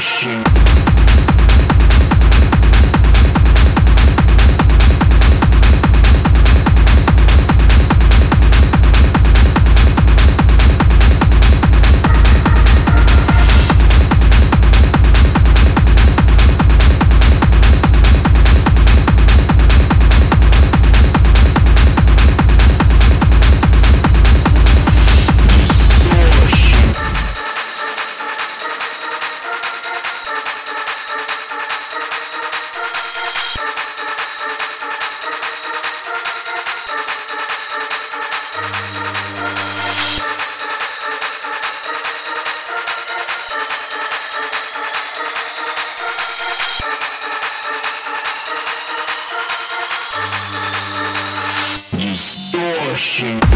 Shit. shoot.